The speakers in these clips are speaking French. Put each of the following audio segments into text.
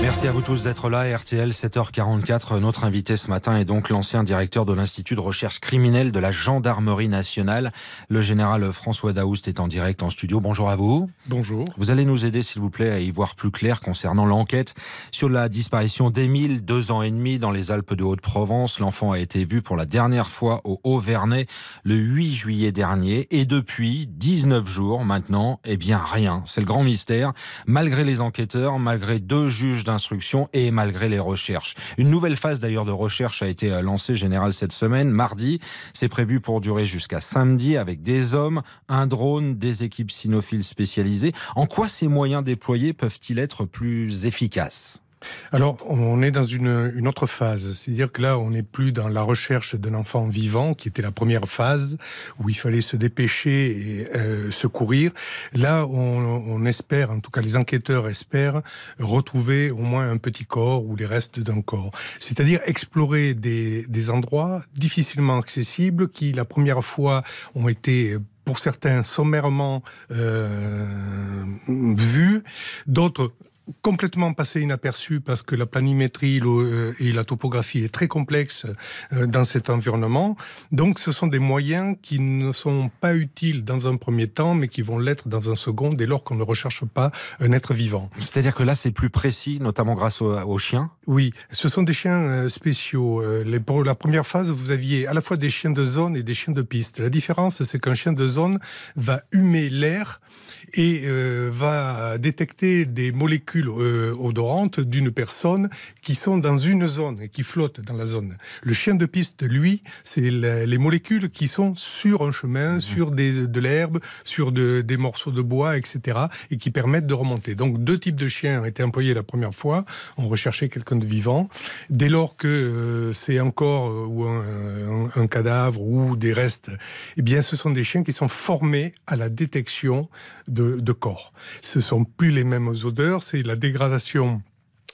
Merci à vous tous d'être là. RTL 7h44. Notre invité ce matin est donc l'ancien directeur de l'Institut de recherche criminelle de la Gendarmerie nationale. Le général François Daoust est en direct en studio. Bonjour à vous. Bonjour. Vous allez nous aider, s'il vous plaît, à y voir plus clair concernant l'enquête sur la disparition d'Émile, deux ans et demi, dans les Alpes de Haute-Provence. L'enfant a été vu pour la dernière fois au Haut-Vernay le 8 juillet dernier. Et depuis 19 jours maintenant, eh bien rien. C'est le grand mystère. Malgré les enquêteurs, malgré deux juges d'instruction et malgré les recherches. Une nouvelle phase d'ailleurs de recherche a été lancée générale cette semaine, mardi. C'est prévu pour durer jusqu'à samedi avec des hommes, un drone, des équipes cynophiles spécialisées. En quoi ces moyens déployés peuvent-ils être plus efficaces? Alors, on est dans une, autre phase. C'est-à-dire que là, on n'est plus dans la recherche d'un enfant vivant, qui était la première phase, où il fallait se dépêcher et euh, secourir. Là, on, espère, en tout cas les enquêteurs espèrent, retrouver au moins un petit corps ou les restes d'un corps. C'est-à-dire explorer des, des endroits difficilement accessibles qui, la première fois, ont été pour certains sommairement euh, vus, d'autres complètement passé inaperçu parce que la planimétrie euh, et la topographie est très complexe euh, dans cet environnement. Donc ce sont des moyens qui ne sont pas utiles dans un premier temps, mais qui vont l'être dans un second dès lors qu'on ne recherche pas un être vivant. C'est-à-dire que là c'est plus précis, notamment grâce aux, chiens Oui, ce sont des chiens euh, spéciaux. pour la première phase, vous aviez à la fois des chiens de zone et des chiens de piste. La différence, c'est qu'un chien de zone va humer l'air et va détecter des molécules euh, odorantes d'une personne qui sont dans une zone et qui flottent dans la zone. Le chien de piste, lui, c'est les molécules qui sont sur un chemin, mhm. sur des, de l'herbe, sur de, des morceaux de bois, etc., et qui permettent de remonter. Donc deux types de chiens ont été employés la première fois. On recherchait quelqu'un de vivant. Dès lors que euh, c'est encore euh, ou un, un, cadavre ou des restes, eh bien, ce sont des chiens qui sont formés à la détection de, de corps. Ce sont plus les mêmes odeurs, c'est la dégradation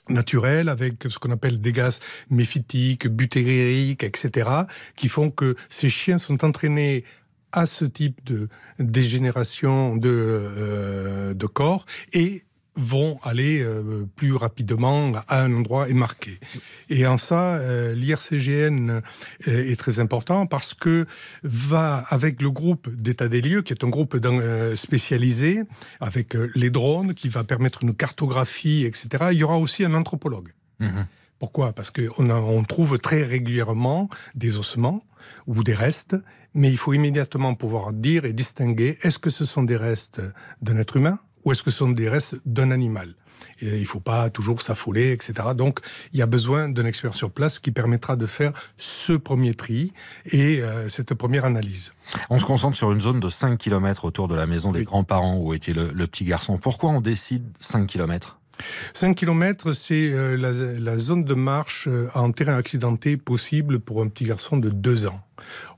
naturelle avec ce qu'on appelle des gaz méphitiques, butériques, etc., qui font que ces chiens sont entraînés à ce type de dégénération de, euh, de corps et vont aller euh, plus rapidement à un endroit et marqué. Et en ça, euh, l'IRCGN euh, est très important parce que va avec le groupe d'état des lieux, qui est un groupe spécialisé, avec les drones, qui va permettre une cartographie, etc. Il y aura aussi un anthropologue. Mhm. Pourquoi? Parce qu'on on trouve très régulièrement des ossements ou des restes, mais il faut immédiatement pouvoir dire et distinguer est-ce que ce sont des restes d'un être humain ou est-ce que ce sont des restes d'un animal et il ne faut pas toujours s'affoler, etc. Donc, il y a besoin d'un expert sur place qui permettra de faire ce premier tri et euh, cette première analyse. On se concentre sur une zone de 5 km autour de la maison des grands-parents où était le, le, petit garçon. Pourquoi on décide 5 km 5 km, c'est euh, la, zone de marche euh, en terrain accidenté possible pour un petit garçon de 2 ans.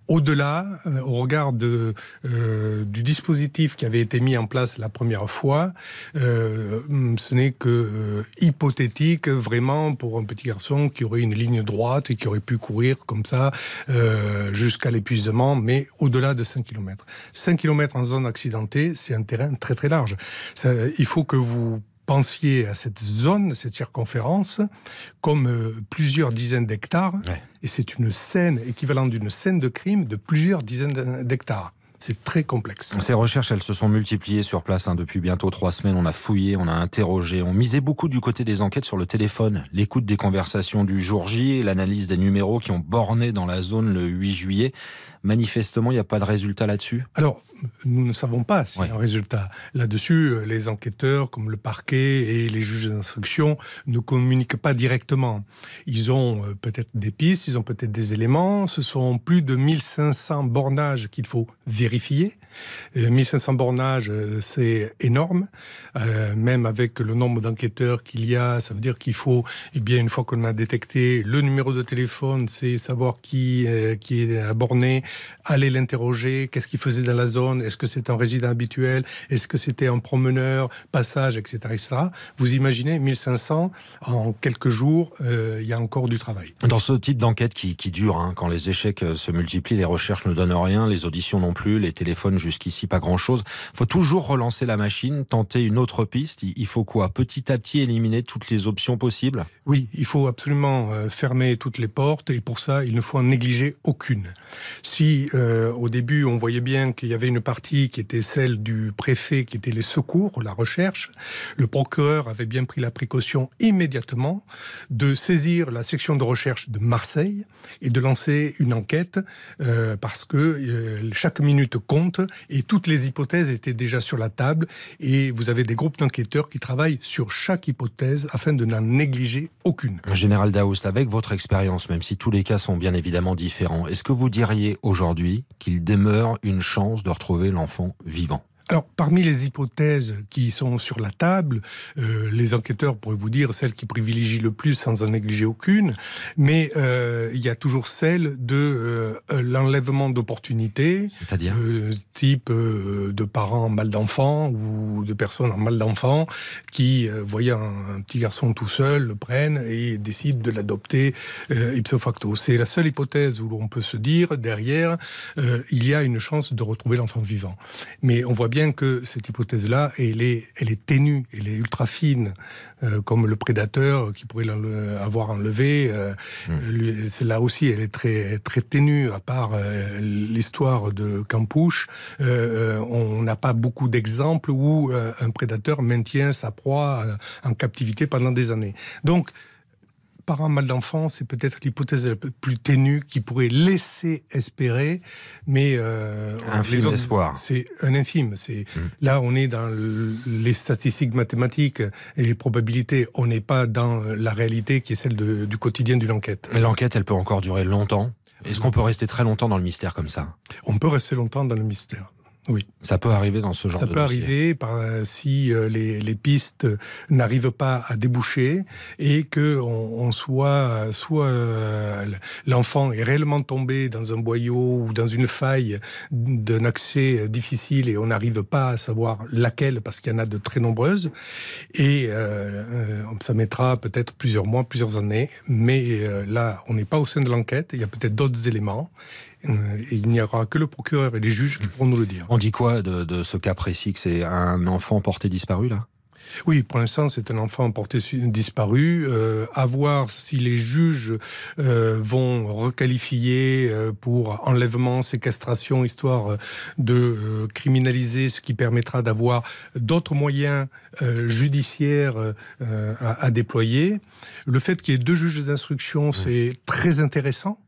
Au-delà, euh, au regard du dispositif qui avait été mis en place la première fois, euh, ce n'est que hypothétique vraiment pour un petit garçon qui aurait une ligne droite et qui aurait pu courir comme ça jusqu'à l'épuisement, mais au-delà de 5 km. 5 km en zone accidentée, c'est un terrain très très large. Il faut que vous pensiez à cette zone, cette circonférence, comme euh, plusieurs dizaines d'hectares. Ouais. Et c'est une scène équivalente d'une scène de crime de plusieurs dizaines d'hectares. C'est très complexe. Ces recherches, elles se sont multipliées sur place hein, depuis bientôt trois semaines. On a fouillé, on a interrogé, on misait beaucoup du côté des enquêtes sur le téléphone, l'écoute des conversations du jour J et l'analyse des numéros qui ont borné dans la zone le 8 juillet. Manifestement, il n'y a pas de résultat là-dessus? Alors, nous ne savons pas s'il y a un résultat. Là-dessus, les enquêteurs, comme le parquet et les juges d'instruction, ne communiquent pas directement. Ils ont euh, peut-être des pistes, ils ont peut-être des éléments. Ce sont plus de 1500 bornages qu'il faut vérifier. 1500 euh, bornages, c'est énorme. même avec le nombre d'enquêteurs qu'il y a, ça veut dire qu'il faut, eh bien, une fois qu'on a détecté le numéro de téléphone, c'est savoir qui, qui est à borner, aller l'interroger, qu'est-ce qu'il faisait dans la zone, est-ce que c'est un résident habituel, est-ce que c'était un promeneur, passage, etc., etc. Vous imaginez 1500 en quelques jours, euh, il y a encore du travail. Dans ce type d'enquête qui, dure, hein, quand les échecs euh, se multiplient, les recherches ne donnent rien, les auditions non plus, les téléphones jusqu'ici pas grand-chose. faut toujours relancer la machine, tenter une autre piste. Il faut quoi? Petit à petit éliminer toutes les options possibles? Oui, il faut absolument euh, fermer toutes les portes et pour ça, il ne faut en négliger aucune. Si euh, au début on voyait bien qu'il y avait une partie qui était celle du préfet, qui était les secours, la recherche, le procureur avait bien pris la précaution immédiatement de saisir la section de recherche de Marseille et de lancer une enquête euh, parce que chaque minute compte et toutes les hypothèses étaient déjà sur la table et vous avez des groupes d'enquêteurs qui travaillent sur chaque hypothèse afin de n'en négliger aucune. Général Daoust, avec votre expérience, même si tous les cas sont bien évidemment différents, est-ce que vous diriez aujourd'hui qu'il demeure une chance de retrouver l'enfant vivant? Alors, parmi les hypothèses qui sont sur la table, euh, les enquêteurs pourraient vous dire celle qui privilégie le plus sans en négliger aucune, mais euh, il y a toujours celle de euh, l'enlèvement d'opportunités, c'est-à-dire euh, type euh, de parents mal d'enfants ou de personnes en mal d'enfants qui, euh, voyant un, un, petit garçon tout seul, le prennent et décident de l'adopter ipso facto. C'est la seule hypothèse où l'on peut se dire derrière il y a une chance de retrouver l'enfant vivant. Mais on voit bien bien que cette hypothèse-là, elle est, elle est ténue, elle est ultra fine, euh, comme le prédateur qui pourrait avoir enlevé. Euh, mmh. Celle-là aussi, elle est très, très ténue, à part euh, l'histoire de Campouche. On n'a pas beaucoup d'exemples où un prédateur maintient sa proie en captivité pendant des années. Donc, parent mal d'enfant, c'est peut-être l'hypothèse la plus ténue qui pourrait laisser espérer, mais euh, un film d'espoir. C'est un infime. C'est mmh. là, on est dans le, les statistiques mathématiques et les probabilités. On n'est pas dans la réalité qui est celle de, du quotidien d'une enquête. Mais l'enquête, elle peut encore durer longtemps. Est-ce qu'on peut rester très longtemps dans le mystère comme ça? On peut rester longtemps dans le mystère. Oui. Ça peut arriver dans ce genre Ça de peut dossier. arriver par, si euh, les, les, pistes n'arrivent pas à déboucher et que on, on soit soit euh, l'enfant est réellement tombé dans un boyau ou dans une faille d'un accès difficile et on n'arrive pas à savoir laquelle parce qu'il y en a de très nombreuses et euh, ça mettra peut-être plusieurs mois, plusieurs années, mais euh, là on n'est pas au sein de l'enquête, il y a peut-être d'autres éléments il n'y aura que le procureur et les juges qui pourront nous le dire. On dit quoi de, de ce cas précis que c'est un enfant porté disparu là? Oui, pour l'instant, c'est un enfant porté disparu. Euh, à voir si les juges euh, vont requalifier euh, pour enlèvement, séquestration, histoire de euh, criminaliser, ce qui permettra d'avoir d'autres moyens euh, judiciaires euh, à, à, déployer. Le fait qu'il y ait deux juges d'instruction, c'est mmh. très intéressant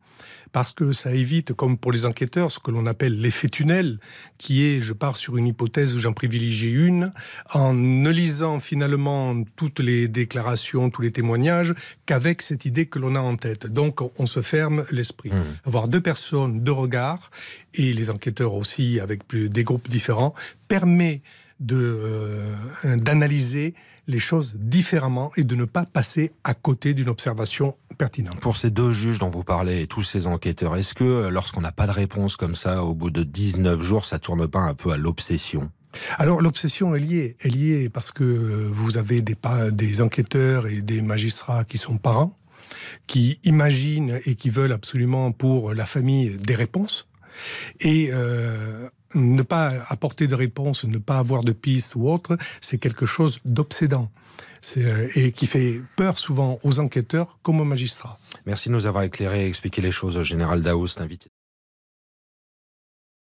parce que ça évite, comme pour les enquêteurs, ce que l'on appelle l'effet tunnel, qui est, je pars sur une hypothèse où j'en privilégie une, en ne lisant finalement toutes les déclarations, tous les témoignages, qu'avec cette idée que l'on a en tête. Donc on se ferme l'esprit. Mmh. Avoir deux personnes, deux regards, et les enquêteurs aussi, avec plus, des groupes différents, permet d'analyser euh, les choses différemment et de ne pas passer à côté d'une observation pertinente. Pour ces deux juges dont vous parlez et tous ces enquêteurs, est-ce que lorsqu'on n'a pas de réponse comme ça, au bout de 19 jours, ça tourne pas un peu à l'obsession? Alors l'obsession est liée, est liée parce que vous avez des, des enquêteurs et des magistrats qui sont parents, qui imaginent et qui veulent absolument pour la famille des réponses. Et euh, ne pas apporter de réponse, ne pas avoir de piste ou autre, c'est quelque chose d'obsédant. Euh, et qui fait peur souvent aux enquêteurs comme aux magistrats. Merci de nous avoir éclairé et expliqué les choses général Daoust, invité.